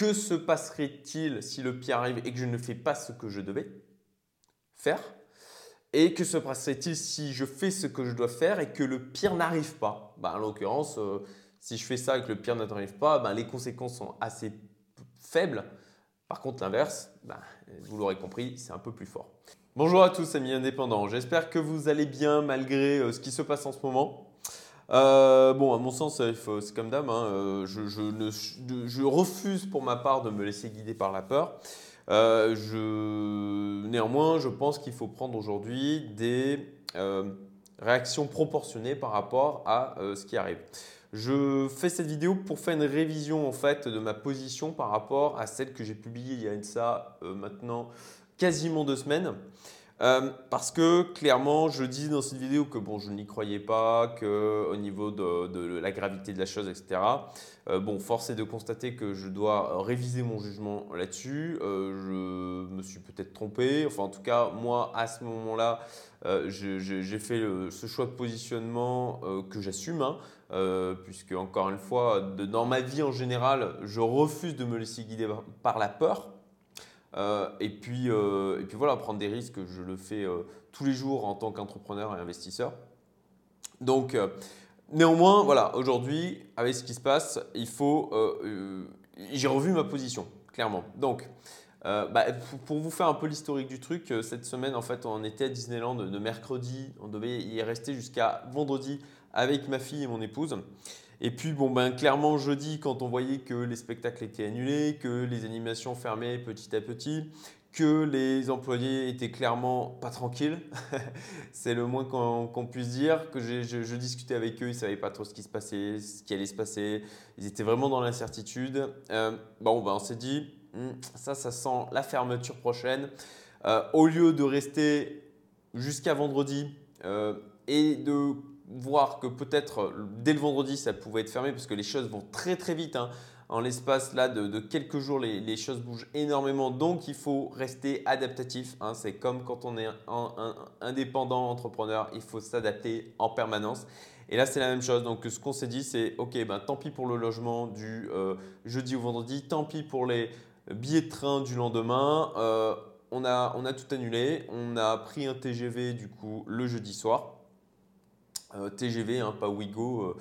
que se passerait-il si le pire arrive et que je ne fais pas ce que je devais faire? Et que se passerait-il si je fais ce que je dois faire et que le pire n'arrive pas? Ben, En l'occurrence, euh, si je fais ça et que le pire n'arrive pas, ben, les conséquences sont assez faibles. Par contre, l'inverse, ben, vous l'aurez compris, c'est un peu plus fort. Bonjour à tous amis indépendants, j'espère que vous allez bien malgré euh, ce qui se passe en ce moment. Euh, bon, à mon sens, c'est comme d'hab, hein, euh, je, refuse pour ma part de me laisser guider par la peur. néanmoins, je pense qu'il faut prendre aujourd'hui des réactions proportionnées par rapport à ce qui arrive. Je fais cette vidéo pour faire une révision en fait de ma position par rapport à celle que j'ai publiée il y a de ça maintenant quasiment deux semaines. Euh, parce que clairement, je dis dans cette vidéo que bon, je n'y croyais pas, qu'au niveau de, la gravité de la chose, etc. Euh, bon, force est de constater que je dois réviser mon jugement là-dessus. Euh, je me suis peut-être trompé. Enfin, en tout cas, moi, à ce moment-là, j'ai fait ce choix de positionnement que j'assume. Hein, puisque encore une fois, dans ma vie en général, je refuse de me laisser guider par la peur. Euh, et, puis, euh, et puis voilà, prendre des risques, je le fais euh, tous les jours en tant qu'entrepreneur et investisseur. Donc, néanmoins, voilà, aujourd'hui, avec ce qui se passe, il faut. J'ai revu ma position, clairement. Donc, bah, pour vous faire un peu l'historique du truc, cette semaine, en fait, on était à Disneyland de mercredi. On devait y rester jusqu'à vendredi avec ma fille et mon épouse. Et puis, bon, ben, clairement, jeudi, quand on voyait que les spectacles étaient annulés, que les animations fermaient petit à petit, que les employés étaient clairement pas tranquilles, c'est le moins qu'on puisse dire, que je, discutais avec eux, ils ne savaient pas trop ce qui se passait, ce qui allait se passer, ils étaient vraiment dans l'incertitude. Euh, bon, ben, on s'est dit, hmm, ça, ça sent la fermeture prochaine. Euh, au lieu de rester jusqu'à vendredi euh, et de voir que peut-être euh, dès le vendredi, ça pouvait être fermé parce que les choses vont très très vite. Hein. En l'espace là de, quelques jours, les, choses bougent énormément. Donc, il faut rester adaptatif. Hein. C'est comme quand on est indépendant entrepreneur, il faut s'adapter en permanence. Et là, c'est la même chose. Donc, ce qu'on s'est dit, c'est OK, ben, tant pis pour le logement du euh, jeudi au vendredi, tant pis pour les billets de train du lendemain. Euh, on, a, on a tout annulé. On a pris un TGV du coup le jeudi soir. Euh, TGV, hein, pas Wigo. Euh,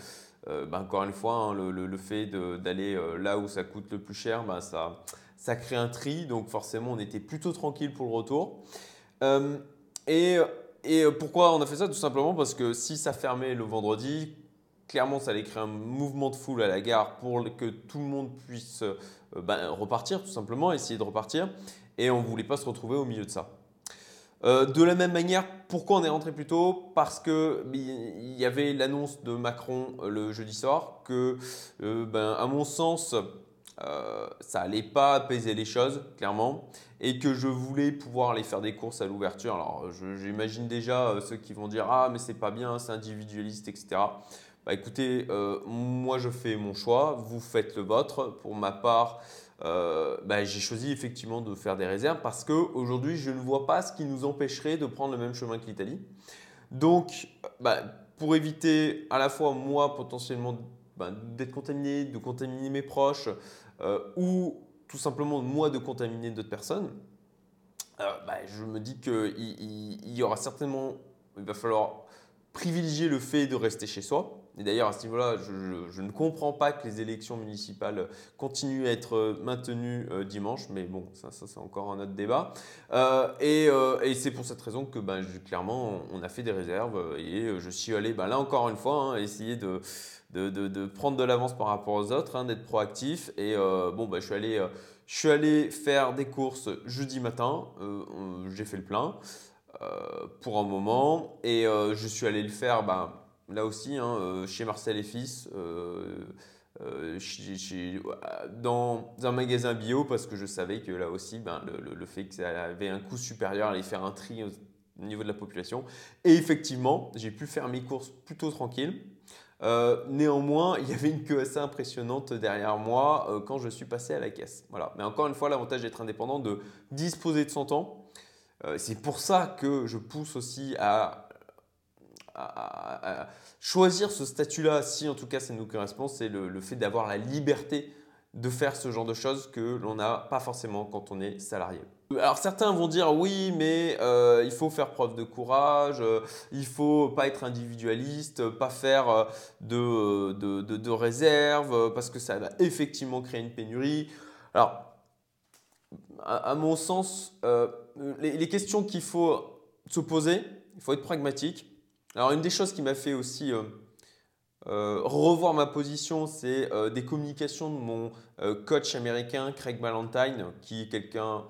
euh, bah, encore une fois, hein, le, fait d'aller là où ça coûte le plus cher, bah, ça, ça crée un tri. Donc forcément, on était plutôt tranquille pour le retour. et, et pourquoi on a fait ça? Tout simplement parce que si ça fermait le vendredi, clairement, ça allait créer un mouvement de foule à la gare pour que tout le monde puisse bah, repartir, tout simplement, essayer de repartir. Et on ne voulait pas se retrouver au milieu de ça. Euh, de la même manière, pourquoi on est rentré plus tôt? Parce qu'il y avait l'annonce de Macron euh, le jeudi soir que, euh, ben, à mon sens, ça n'allait pas apaiser les choses, clairement, et que je voulais pouvoir aller faire des courses à l'ouverture. Alors, j'imagine déjà ceux qui vont dire Ah, mais c'est pas bien, c'est individualiste, etc. Bah, écoutez, moi je fais mon choix, vous faites le vôtre. Pour ma part, euh, bah, j'ai choisi effectivement de faire des réserves parce qu'aujourd'hui, je ne vois pas ce qui nous empêcherait de prendre le même chemin que l'Italie. Donc, bah, pour éviter à la fois moi potentiellement bah, d'être contaminé, de contaminer mes proches euh, ou tout simplement moi de contaminer d'autres personnes, euh, je me dis qu'il il y aura certainement, il va falloir privilégier le fait de rester chez soi et d'ailleurs, à ce niveau-là, je, ne comprends pas que les élections municipales continuent à être maintenues euh, dimanche, mais bon, ça, c'est encore un autre débat. Euh, euh, et, c'est pour cette raison que ben, clairement, on a fait des réserves et je suis allé, ben, là encore une fois, hein, essayer de, prendre de l'avance par rapport aux autres, hein, d'être proactif. Et bon, ben, je, suis allé, je suis allé faire des courses jeudi matin, j'ai fait le plein pour un moment, et je suis allé le faire. Là aussi, hein, euh, chez Marcel et Fils, euh, euh, dans un magasin bio, parce que je savais que là aussi, ben, le, fait que ça avait un coût supérieur allait faire un tri au, niveau de la population. Et effectivement, j'ai pu faire mes courses plutôt tranquille. néanmoins, il y avait une queue assez impressionnante derrière moi quand je suis passé à la caisse. Voilà. Mais encore une fois, l'avantage d'être indépendant, de disposer de son temps. c'est pour ça que je pousse aussi à choisir ce statut-là, si en tout cas ça nous correspond, c'est le, fait d'avoir la liberté de faire ce genre de choses que l'on n'a pas forcément quand on est salarié. Alors certains vont dire oui, mais euh, il faut faire preuve de courage, euh, il faut pas être individualiste, pas faire euh, de, de, de, réserve parce que ça va effectivement créer une pénurie. Alors, à, mon sens, les, questions qu'il faut se poser, il faut être pragmatique. Alors une des choses qui m'a fait aussi euh, revoir ma position, c'est euh, des communications de mon euh, coach américain, Craig Ballantyne, qui est quelqu'un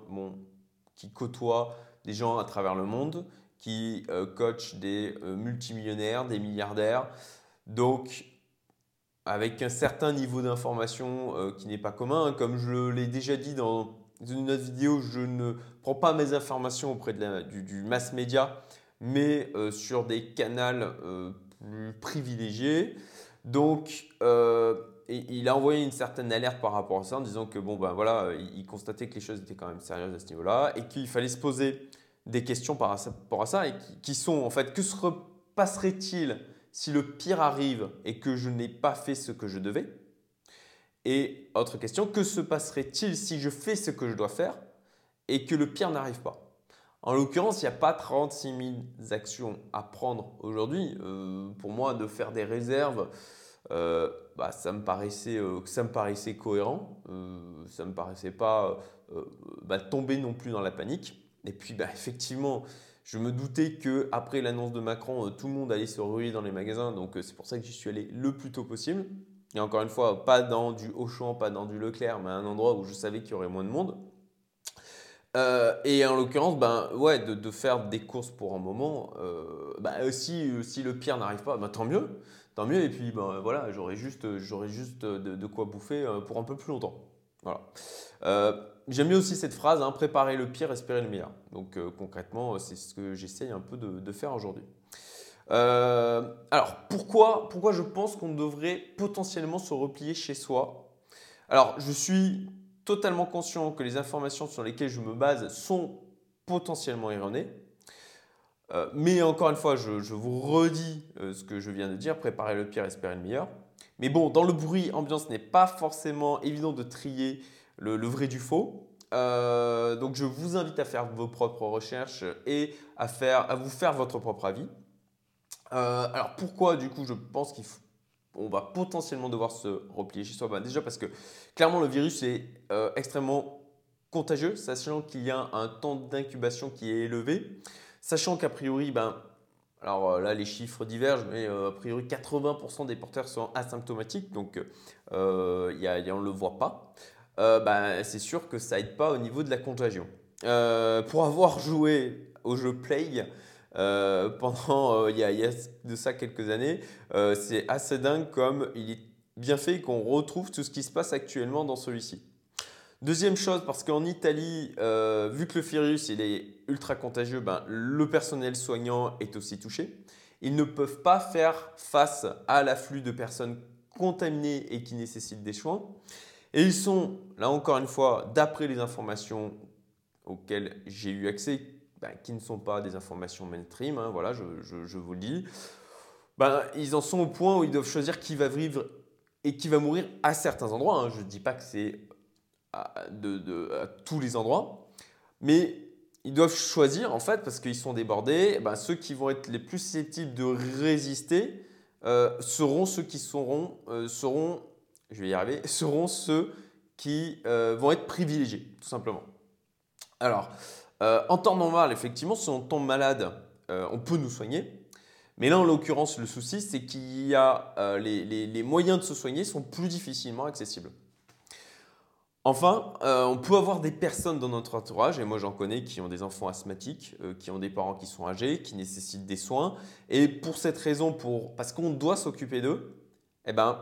qui côtoie des gens à travers le monde, qui coach des multimillionnaires, des milliardaires. Donc, avec un certain niveau d'information qui n'est pas commun. Comme je l'ai déjà dit dans une autre vidéo, je ne prends pas mes informations auprès du, du, mass média, mais sur des canaux plus privilégié. Donc, euh, il a envoyé une certaine alerte par rapport à ça en disant que bon, ben voilà, il constatait que les choses étaient quand même sérieuses à ce niveau-là et qu'il fallait se poser des questions par rapport à ça et qui sont en fait que se passerait-il si le pire arrive et que je n'ai pas fait ce que je devais? Et autre question, que se passerait-il si je fais ce que je dois faire et que le pire n'arrive pas? En l'occurrence, il n'y a pas 36 000 actions à prendre aujourd'hui. Euh, pour moi, de faire des réserves, euh, bah, ça, me paraissait, euh, ça me paraissait cohérent. ça ne me paraissait pas bah, tomber non plus dans la panique. Et puis, bah, effectivement, je me doutais qu'après l'annonce de Macron, tout le monde allait se ruer dans les magasins. Donc, c'est pour ça que j'y suis allé le plus tôt possible. Et encore une fois, pas dans du Auchan, pas dans du Leclerc, mais à un endroit où je savais qu'il y aurait moins de monde. Euh, et en l'occurrence, ben, ouais, de, faire des courses pour un moment, euh, ben, si, si, le pire n'arrive pas, ben, tant mieux. Tant mieux. Et puis, ben, voilà, j'aurai juste, juste de, quoi bouffer euh, pour un peu plus longtemps. Voilà. J'aime bien aussi cette phrase, hein, préparer le pire, espérer le meilleur. Donc concrètement, c'est ce que j'essaye un peu de, faire aujourd'hui. alors, pourquoi, pourquoi je pense qu'on devrait potentiellement se replier chez soi? Alors, je suis totalement conscient que les informations sur lesquelles je me base sont potentiellement erronées. Euh, mais encore une fois, je, vous redis euh, ce que je viens de dire, préparer le pire, espérer le meilleur. Mais bon, dans le bruit ambiance, ce n'est pas forcément évident de trier le, vrai du faux. Euh, donc je vous invite à faire vos propres recherches et à, faire, à vous faire votre propre avis. alors pourquoi du coup je pense qu'il faut on va potentiellement devoir se replier chez soi Déjà parce que clairement le virus est euh, extrêmement contagieux, sachant qu'il y a un temps d'incubation qui est élevé, sachant qu'a priori, ben, alors euh, là les chiffres divergent, mais euh, a priori 80% des porteurs sont asymptomatiques, donc y on ne le voit pas. Ben, c'est sûr que ça aide pas au niveau de la contagion. pour avoir joué au jeu Play, euh, pendant euh, il, y a, de ça quelques années. Euh, c'est assez dingue comme il est bien fait qu'on retrouve tout ce qui se passe actuellement dans celui-ci. Deuxième chose, parce qu'en Italie, vu que le virus est ultra contagieux, ben, le personnel soignant est aussi touché. Ils ne peuvent pas faire face à l'afflux de personnes contaminées et qui nécessitent des soins. Et ils sont, là encore une fois, d'après les informations auxquelles j'ai eu accès, ben, qui ne sont pas des informations mainstream, hein, voilà, je, vous le dis, ben, ils en sont au point où ils doivent choisir qui va vivre et qui va mourir à certains endroits. Hein. Je ne dis pas que c'est à, de, tous les endroits, mais ils doivent choisir en fait parce qu'ils sont débordés. Ben, ceux qui vont être les plus susceptibles de résister euh, seront ceux qui seront, euh, seront, je vais y arriver, seront ceux qui euh, vont être privilégiés, tout simplement. Alors, euh, en temps normal, effectivement, si on tombe malade, euh, on peut nous soigner. Mais là, en l'occurrence, le souci, c'est qu'il y a euh, les, moyens de se soigner sont plus difficilement accessibles. Enfin, on peut avoir des personnes dans notre entourage, et moi j'en connais qui ont des enfants asthmatiques, qui ont des parents qui sont âgés, qui nécessitent des soins, et pour cette raison, parce qu'on doit s'occuper d'eux, eh ben,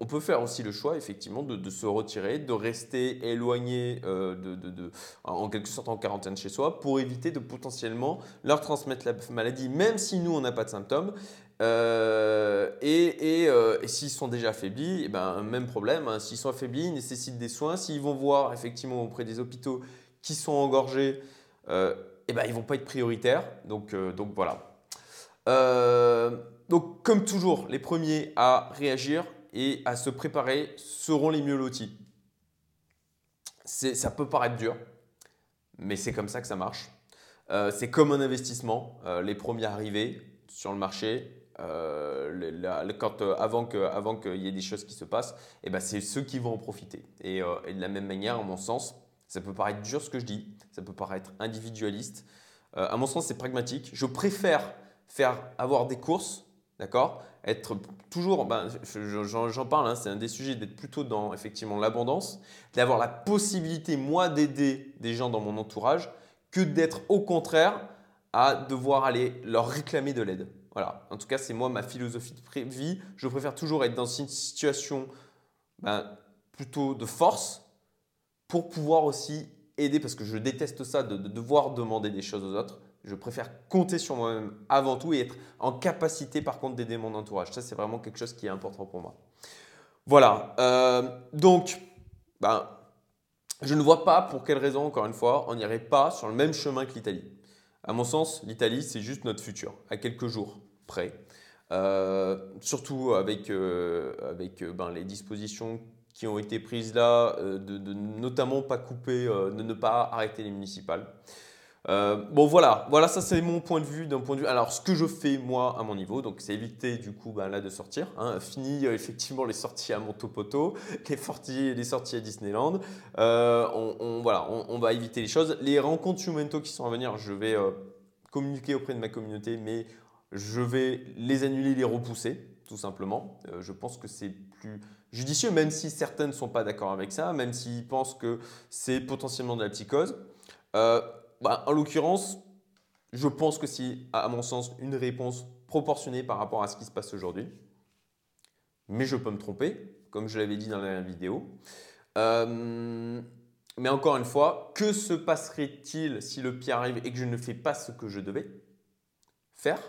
on peut faire aussi le choix, effectivement, de, se retirer, de rester éloigné, euh, de, en quelque sorte en quarantaine chez soi, pour éviter de potentiellement leur transmettre la maladie, même si nous, on n'a pas de symptômes. Euh, euh, et, s'ils sont déjà affaiblis, eh ben, même problème. Hein. s'ils sont affaiblis, ils nécessitent des soins. S'ils vont voir, effectivement, auprès des hôpitaux qui sont engorgés, eh ben, ils ne vont pas être prioritaires. Donc, donc voilà. donc, comme toujours, les premiers à réagir, et à se préparer seront les mieux lotis. ça peut paraître dur, mais c'est comme ça que ça marche. Euh, c'est comme un investissement. Euh, les premiers arrivés sur le marché, euh, quand, avant qu'il y ait des choses qui se passent, eh ben, c'est ceux qui vont en profiter. Et, et, de la même manière, à mon sens, ça peut paraître dur ce que je dis, ça peut paraître individualiste. à mon sens, c'est pragmatique. Je préfère faire avoir des courses, d'accord? Être toujours, ben, j'en parle, hein, c'est un des sujets d'être plutôt dans effectivement l'abondance, d'avoir la possibilité, moi, d'aider des gens dans mon entourage que d'être au contraire à devoir aller leur réclamer de l'aide. Voilà, en tout cas, c'est moi ma philosophie de vie. Je préfère toujours être dans une situation ben, plutôt de force pour pouvoir aussi aider, parce que je déteste ça de, devoir demander des choses aux autres. Je préfère compter sur moi-même avant tout et être en capacité par contre d'aider mon entourage. Ça, c'est vraiment quelque chose qui est important pour moi. Voilà, euh, donc, ben, je ne vois pas pour quelle raison, encore une fois, on n'irait pas sur le même chemin que l'Italie. À mon sens, l'Italie, c'est juste notre futur, à quelques jours près. Euh, surtout avec, euh, ben, les dispositions qui ont été prises là, de, de, notamment pas couper, de ne pas arrêter les municipales. Euh, bon voilà, voilà ça c'est mon point de vue d'un point de vue. Alors ce que je fais moi à mon niveau, donc c'est éviter du coup ben, là de sortir. Hein. Fini euh, effectivement les sorties à Montopoto, les les sorties à Disneyland. Euh, on, voilà, on, va éviter les choses. Les rencontres Humento qui sont à venir, je vais communiquer auprès de ma communauté, mais je vais les annuler, les repousser tout simplement. je pense que c'est plus judicieux, même si certains ne sont pas d'accord avec ça, même s'ils pensent que c'est potentiellement de la psychose. Bah, en l'occurrence, je pense que c'est, à mon sens, une réponse proportionnée par rapport à ce qui se passe aujourd'hui. Mais je peux me tromper, comme je l'avais dit dans la vidéo. Euh, mais encore une fois, que se passerait-il si le pire arrive et que je ne fais pas ce que je devais faire?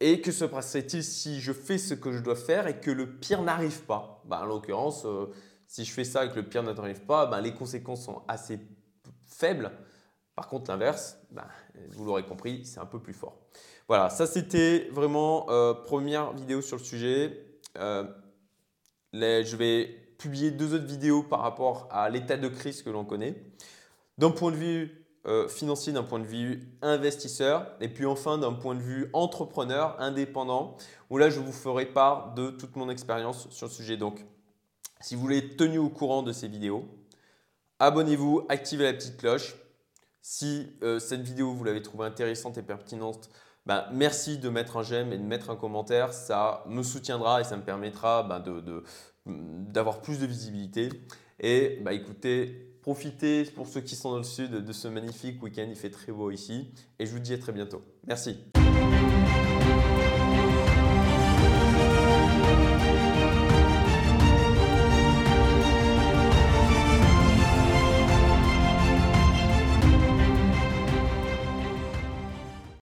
Et que se passerait-il si je fais ce que je dois faire et que le pire n'arrive pas? Bah, En l'occurrence, euh, si je fais ça et que le pire n'arrive pas, bah, les conséquences sont assez faibles. Par contre, l'inverse, ben, vous l'aurez compris, c'est un peu plus fort. Voilà, ça c'était vraiment euh, première vidéo sur le sujet. Euh, je vais publier deux autres vidéos par rapport à l'état de crise que l'on connaît. D'un point de vue euh, financier, d'un point de vue investisseur, et puis enfin d'un point de vue entrepreneur, indépendant, où là je vous ferai part de toute mon expérience sur le sujet. Donc, si vous voulez être tenu au courant de ces vidéos, abonnez-vous, activez la petite cloche si euh, cette vidéo, vous l'avez trouvée intéressante et pertinente, ben, merci de mettre un j'aime et de mettre un commentaire. Ça me soutiendra et ça me permettra ben, d'avoir plus de visibilité. Et bah, écoutez, profitez pour ceux qui sont dans le sud de ce magnifique week-end. Il fait très beau ici. Et je vous dis à très bientôt. Merci.